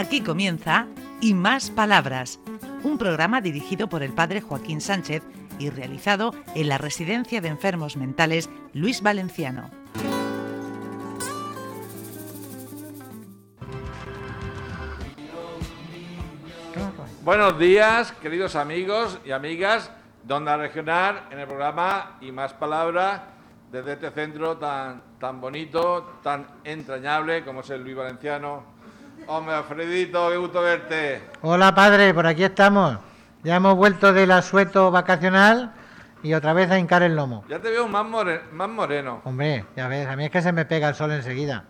Aquí comienza Y Más Palabras, un programa dirigido por el padre Joaquín Sánchez y realizado en la Residencia de Enfermos Mentales Luis Valenciano. Buenos días, queridos amigos y amigas de Onda Regional, en el programa Y Más Palabras, desde este centro tan, tan bonito, tan entrañable como es el Luis Valenciano. Hombre, Alfredito, qué gusto verte. Hola padre, por aquí estamos. Ya hemos vuelto del asueto vacacional y otra vez a hincar el lomo. Ya te veo más, more- más moreno. Hombre, ya ves, a mí es que se me pega el sol enseguida.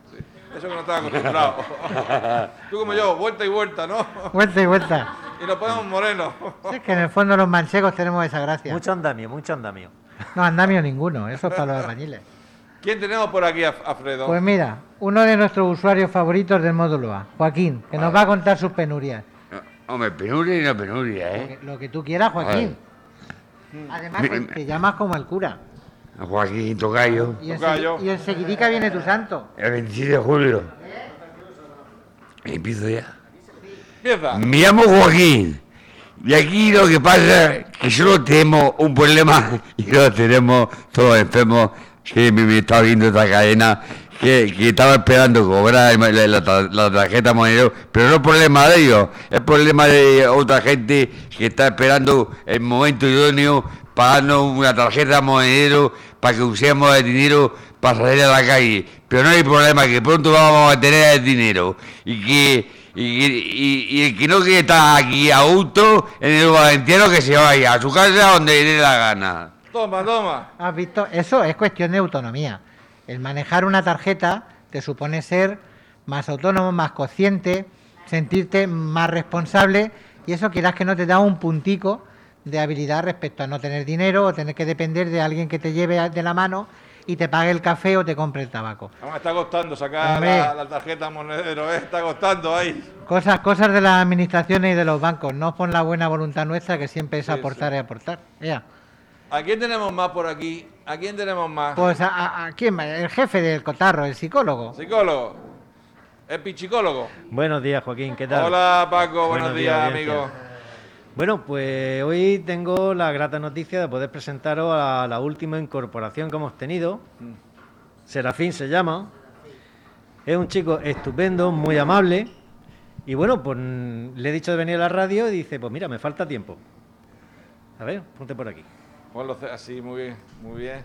Eso que no estás acostumbrado. Tú como yo, vuelta y vuelta, ¿no? Vuelta y vuelta. Y nos ponemos morenos. Es que en el fondo los manchegos tenemos esa gracia. Mucho andamio, mucho andamio. No andamio ninguno, eso es para los albañiles. ¿Quién tenemos por aquí, Alfredo? Pues mira, uno de nuestros usuarios favoritos del módulo A, Joaquín, que nos va a contar sus penurias. Hombre, penuria y no penuria, Lo ¿eh? que, lo que tú quieras, Joaquín. Además, te, te llamas como el cura. Joaquín Tocayo, Y, Tocayo. y enseguidica viene tu santo. el 27 de julio. Empiezo ya. Empieza. Me llamo Joaquín. Y aquí lo que pasa es que solo tenemos un problema y lo tenemos todos enfermos que me, me está viendo esta cadena que, que estaba esperando cobrar la, la- la- tarjeta monedero, pero no es problema de ellos, es problema de otra gente que está esperando el momento idóneo pagando una tarjeta monedero para que usemos el dinero para salir a la calle. Pero no hay problema, que pronto vamos a tener el dinero y que y, el que no quiere estar aquí a gusto en el Valenciano que se vaya a su casa donde le dé la gana. Toma, toma. ¿Has visto? Eso es cuestión de autonomía. El manejar una tarjeta te supone ser más autónomo, más consciente, sentirte más responsable y eso quieras que no te da un puntico de habilidad respecto a no tener dinero o tener que depender de alguien que te lleve de la mano y te pague el café o te compre el tabaco. Está costando sacar la, la tarjeta monedero, ¿eh? Está costando ahí. Cosas, cosas de las administraciones y de los bancos, no por la buena voluntad nuestra que siempre es Sí, aportar y aportar. Ea. ¿A quién tenemos más por aquí? ¿A quién tenemos más? Pues a, a- a quién el jefe del cotarro, el psicólogo. Psicólogo. ¿El pichicólogo? Buenos días, Joaquín, ¿qué tal? Hola Paco, buenos, Buenos días, días, amigo. Bueno, pues hoy tengo la grata noticia de poder presentaros a la última incorporación que hemos tenido. Serafín se llama. Es un chico estupendo, muy amable. Y bueno, pues mm, le he dicho de venir a la radio y dice, pues mira, me falta tiempo. A ver, ponte por aquí. Ponlo así, muy bien, muy bien.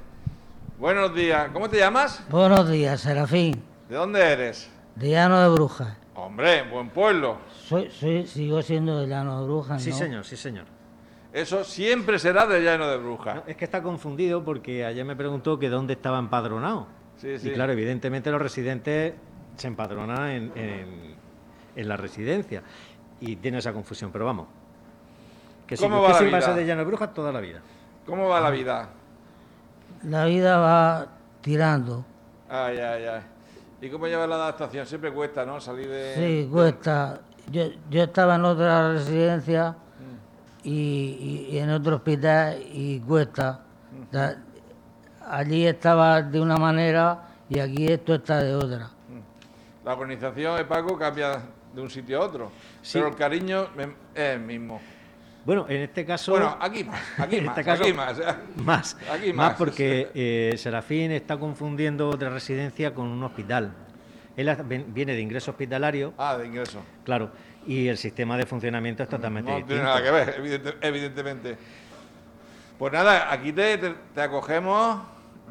Buenos días. ¿Cómo te llamas? Buenos días, Serafín, ¿De dónde eres? de Llano de Brujas. Hombre, buen pueblo. Soy, soy, sigo siendo de Llano de Brujas, Sí, ¿no? señor, sí, señor. Eso siempre será de llano de brujas. No, es que está confundido porque ayer me preguntó que dónde estaba empadronado. Sí, sí. Y claro, evidentemente los residentes se empadronan en, en- en la residencia y tiene esa confusión, pero vamos. Que si ¿Cómo que va la sí va a vida? de llano de brujas toda la vida. ¿Cómo va la vida? La vida va tirando. Ay, ay, ay. ¿Y cómo lleva la adaptación? Siempre cuesta, ¿no? Salir de... Sí, cuesta. Yo, yo estaba en otra residencia y, y- y en otro hospital y cuesta. Da- allí estaba de una manera y aquí esto está de otra. La organización de Paco cambia de un sitio a otro. Sí. Pero el cariño es el mismo. Bueno, en este caso. Bueno, aquí más, aquí en más, este caso, aquí más. ¿eh? Más, Aquí más más. porque eh, Serafín está confundiendo otra residencia con un hospital. Él viene de ingreso hospitalario, Ah, de ingreso. claro, y el sistema de funcionamiento es totalmente No distinto. tiene nada que ver, evidente- evidentemente. Pues nada, aquí te, te- te acogemos,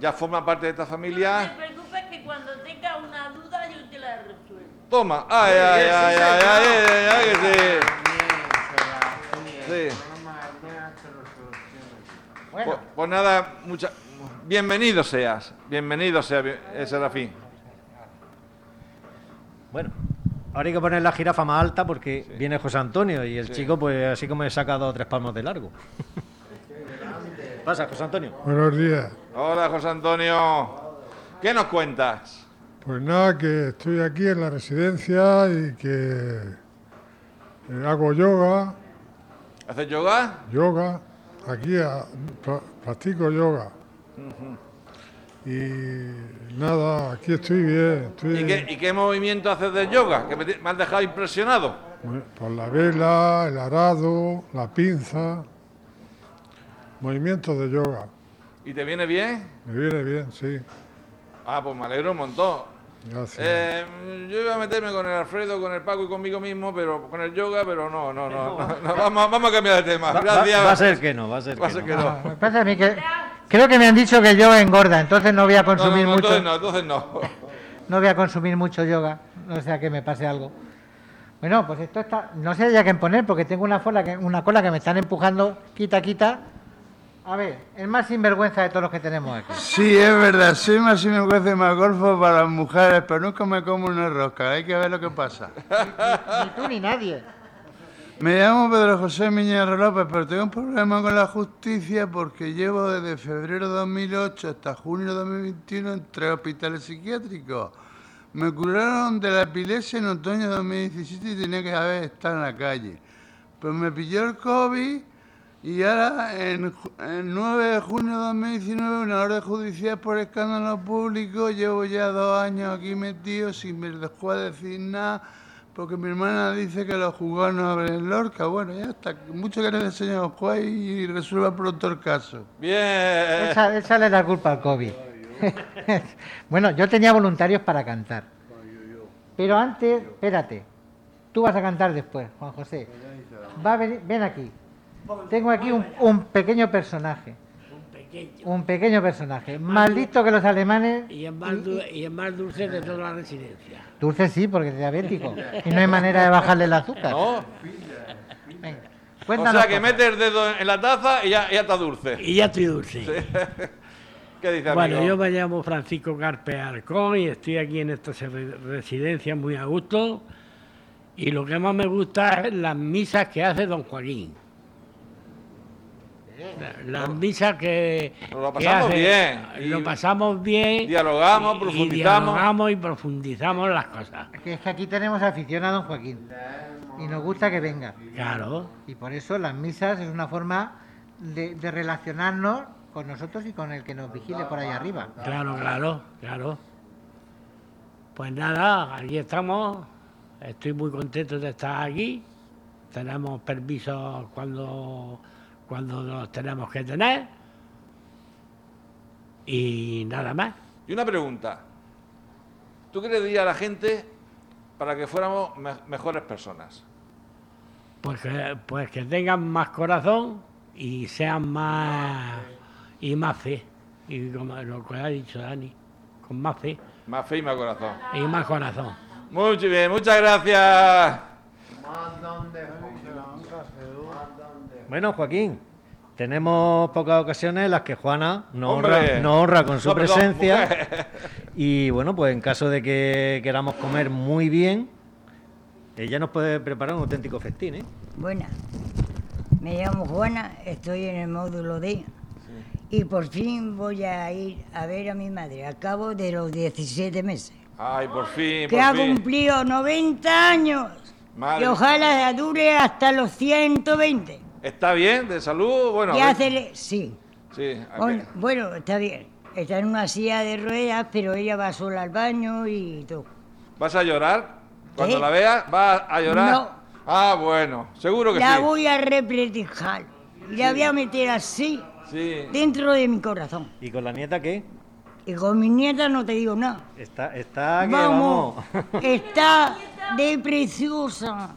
ya forma parte de esta No familia. te preocupes que cuando tenga una duda yo te la resuelvo. Toma, ay, ay, ay, ay, ay, ay, ay, que sí. Sí. Pues, pues nada, mucha, bienvenido seas, bienvenido sea eh, Serafín. Bueno, ahora hay que poner la jirafa más alta porque viene José Antonio y el Sí. chico, pues así como he sacado tres palmos de largo. Pasa, José Antonio. Buenos días. Hola José Antonio, ¿qué nos cuentas? Pues nada, que estoy aquí en la residencia y que eh, hago yoga, ¿Haces yoga? yoga, aquí a- pra- practico yoga. Y nada, aquí estoy bien. Estoy ¿Y qué, y qué movimiento haces de yoga? Que me, has dejado impresionado. Bueno, Por la vela, el arado, la pinza, movimientos de yoga. ¿Y te viene bien? Me viene bien, sí. Ah, pues me alegro un montón. Gracias. Eh, yo iba a meterme con el Alfredo, con el Paco y conmigo mismo, pero con el yoga, pero no, no, no. no, no, vamos, vamos a cambiar de tema. Va, va- Gracias. va a ser que no, va a ser Va que ser no. que no. Ah, me pasa a mí que creo que me han dicho que yo engorda, entonces no voy a No, no, consumir no, mucho. entonces no, entonces no. No voy a consumir mucho yoga, no sea que me pase algo. Bueno, pues esto está, no sé ya qué poner porque tengo una cola que, una cola que me están empujando, quita, quita. A ver, el más sinvergüenza de todos los que tenemos aquí. Sí, es verdad, soy más sinvergüenza y más golfo para las mujeres, pero nunca me como una rosca, hay que ver lo que pasa. Ni tú ni nadie. Me llamo Pedro José Miñarro López, pero tengo un problema con la justicia porque llevo desde febrero de 2008 hasta junio de 2021 en tres hospitales psiquiátricos. Me curaron de la epilepsia en otoño de 2017 y tenía que haber estado en la calle. Pues me pilló el COVID y ahora en, ju- el 9 de junio de 2019 una orden judicial por escándalo público. Llevo ya dos años aquí metido sin me dejó decir nada porque mi hermana dice que los juzgados no abren Lorca. Bueno, ya está. Mucho que le enseñe al juez y resuelva pronto el caso. Bien. Echa- échale la culpa al COVID. bueno, yo tenía voluntarios para cantar. Pero antes, espérate, tú vas a cantar después, Juan José. Va a venir, ven aquí. Tengo aquí un, un pequeño personaje. Un pequeño personaje. Más listo que los alemanes. Y es más, du- y es más dulce de toda la residencia. Dulce sí, porque es diabético. Y no hay manera de bajarle el azúcar. ¿No? Venga, O cuéntanos sea, que cosas. mete el dedo en la taza y ya, ya está dulce. Y ya estoy dulce. ¿Qué dice, Bueno, amigo? yo me llamo Francisco Carpe Arcón y estoy aquí en esta residencia muy a gusto. Y lo que más me gusta es las misas que hace don Joaquín. La- Las misas que, Nos lo que pasamos hace- bien. Y Lo pasamos bien. dialogamos, y- profundizamos. Y dialogamos y profundizamos las cosas. Que es que aquí tenemos afición a don Joaquín. Y nos gusta que venga. Claro. Y por eso las misas es una forma de, de relacionarnos con nosotros y con el que nos vigile por ahí arriba. Claro, claro, claro. Pues nada, aquí estamos. Estoy muy contento de estar aquí. Tenemos permisos cuando, cuando los tenemos que tener. Y nada más. Y una pregunta. ¿Tú qué le dirías a la gente para que fuéramos me- mejores personas? Pues que, pues que tengan más corazón y sean más y más fe. Y como lo que ha dicho Dani, con más fe Más fe y más corazón. y más corazón. Muy bien, muchas gracias. Bueno, Joaquín, tenemos pocas ocasiones en las que Juana nos honra, nos honra con su No, presencia. Y bueno, pues en caso de que queramos comer muy bien, ella nos puede preparar un auténtico festín, ¿eh? Buena. Me llamo Juana, estoy en el módulo D. Y por fin voy a ir a ver a mi madre al cabo de los 17 meses. Ay, por fin, Que por ha fin. cumplido 90 años. Madre. Y ojalá dure hasta los 120. ¿Está bien de salud? Bueno, a ver. hace... Sí. Sí, ¿a Bueno, qué? está bien. Está en una silla de ruedas, pero ella va sola al baño y todo. ¿Vas a llorar? Cuando ¿Eh? la veas, ¿vas a llorar? No. Ah, bueno, seguro que La sí. voy a repletijar. Y la voy a meter así, Sí. dentro de mi corazón. ¿Y con la nieta qué? Y con mi nieta no te digo nada. Está, está que Vamos, vamos. está de preciosa,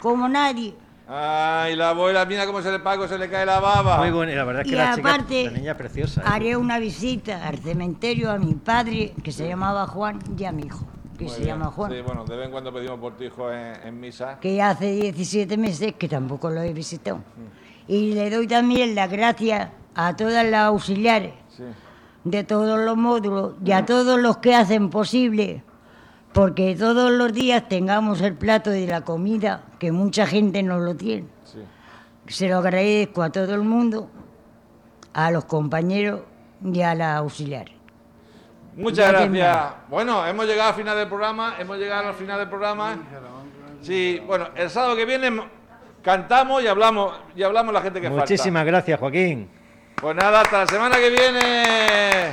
como nadie. Ay, la abuela, mira cómo se le paga, se le cae la baba. Muy buena, la verdad es que Y la chica, aparte, la niña es preciosa. ¿eh? Haré una visita al cementerio a mi padre, que se llamaba Juan, y a mi hijo, que Muy se bien. llama Juan. Sí, bueno, de vez en cuando pedimos por tu hijo en, en misa. que hace 17 meses que tampoco lo he visitado. Y le doy también las gracias a todas las auxiliares Sí. de todos los módulos y a todos los que hacen posible porque todos los días tengamos el plato de la comida, que mucha gente no lo tiene. Sí. Se lo agradezco a todo el mundo, a los compañeros y a las auxiliares. Muchas Ya gracias. Bueno, hemos llegado al final del programa, hemos llegado al final del programa. Sí, bueno, el sábado que viene cantamos y hablamos y hablamos la gente que falta. Muchísimas gracias, Joaquín. Pues nada, hasta la semana que viene.